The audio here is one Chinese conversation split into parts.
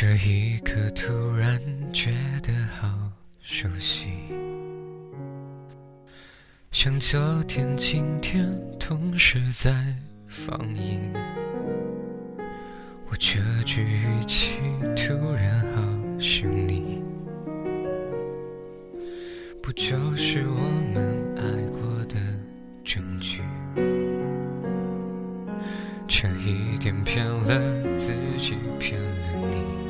这一刻突然觉得好熟悉，像昨天、今天同时在放映。我这句语气突然好想你，不就是我们爱过的证据？差一点骗了自己，骗了你。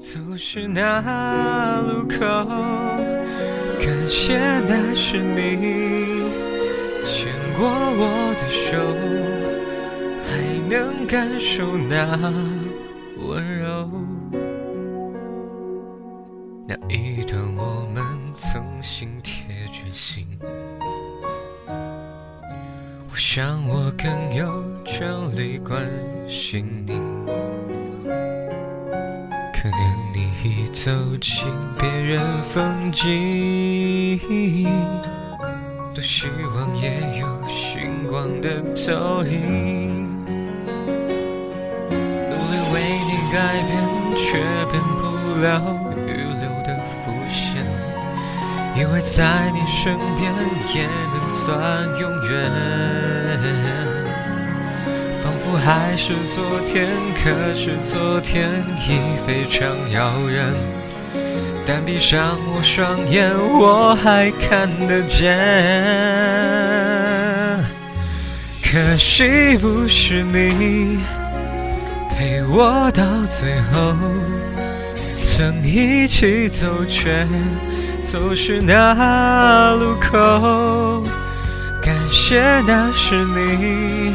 走失那路口，感谢那是你牵过我的手，还能感受那温柔。那一段我们曾心贴着心，我想我更有权利关心你。可能你已走进别人风景，多希望也有星光的投影。努力为你改变，却变不了预留的伏线。以为在你身边也能算永远。仿佛还是昨天，可是昨天已非常遥远。但闭上我双眼，我还看得见。可惜不是你陪我到最后，曾一起走却走失那路口。感谢那是你。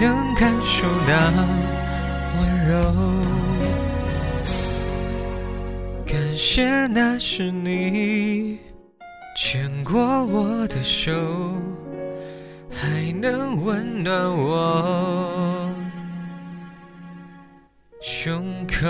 能感受那温柔，感谢那是你牵过我的手，还能温暖我胸口。